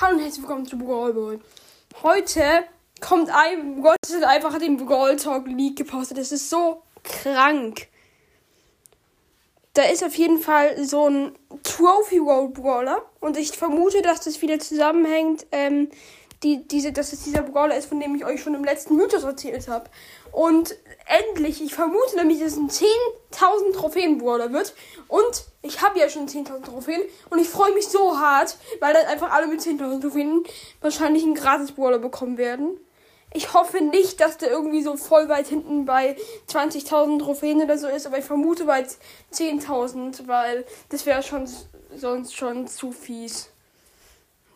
Hallo und herzlich willkommen zu Brawl Boy. Heute kommt ein, Gott ist einfach den Brawl Talk League gepostet. Das ist so krank. Da ist auf jeden Fall so ein Trophy Road Brawler und ich vermute, dass das wieder zusammenhängt, ähm, die, diese, dass es dieser Brawler ist, von dem ich euch schon im letzten Mythos erzählt habe. Und endlich, ich vermute nämlich, dass es ein 10.000 Trophäen Brawler wird und ich habe ja schon 10.000 Trophäen und ich freue mich so hart, weil dann einfach alle mit 10.000 Trophäen wahrscheinlich einen Gratis-Brawler bekommen werden. Ich hoffe nicht, dass der irgendwie so voll weit hinten bei 20.000 Trophäen oder so ist, aber ich vermute bei 10.000, weil das wäre schon sonst schon zu fies.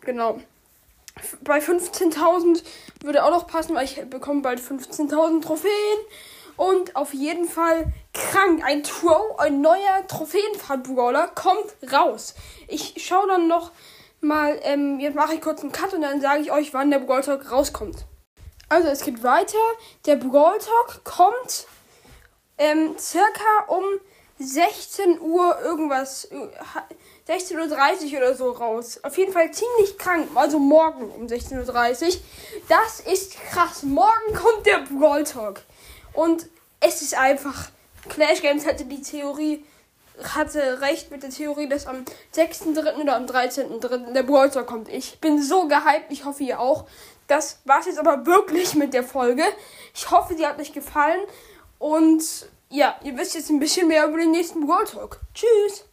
Genau. Bei 15.000 würde auch noch passen, weil ich bekomme bald 15.000 Trophäen. Und auf jeden Fall krank. Ein Tro, ein neuer Trophäenfahrt-Brawler kommt raus. Ich schaue dann noch mal, ähm, jetzt mache ich kurz einen Cut und dann sage ich euch, wann der Brawl Talk rauskommt. Also es geht weiter. Der Brawl Talk kommt ähm, circa um 16 Uhr irgendwas, 16.30 Uhr oder so raus. Auf jeden Fall ziemlich krank. Also morgen um 16.30 Uhr. Das ist krass. Morgen kommt der Brawl Talk. Und es ist einfach. Clash Games hatte die Theorie, hatte recht mit der Theorie, dass am 6.3. oder am 13.3. der Brawl Talk kommt. Ich bin so gehypt, ich hoffe ihr auch. Das war es jetzt aber wirklich mit der Folge. Ich hoffe, sie hat euch gefallen. Und ja, ihr wisst jetzt ein bisschen mehr über den nächsten Brawl Talk. Tschüss!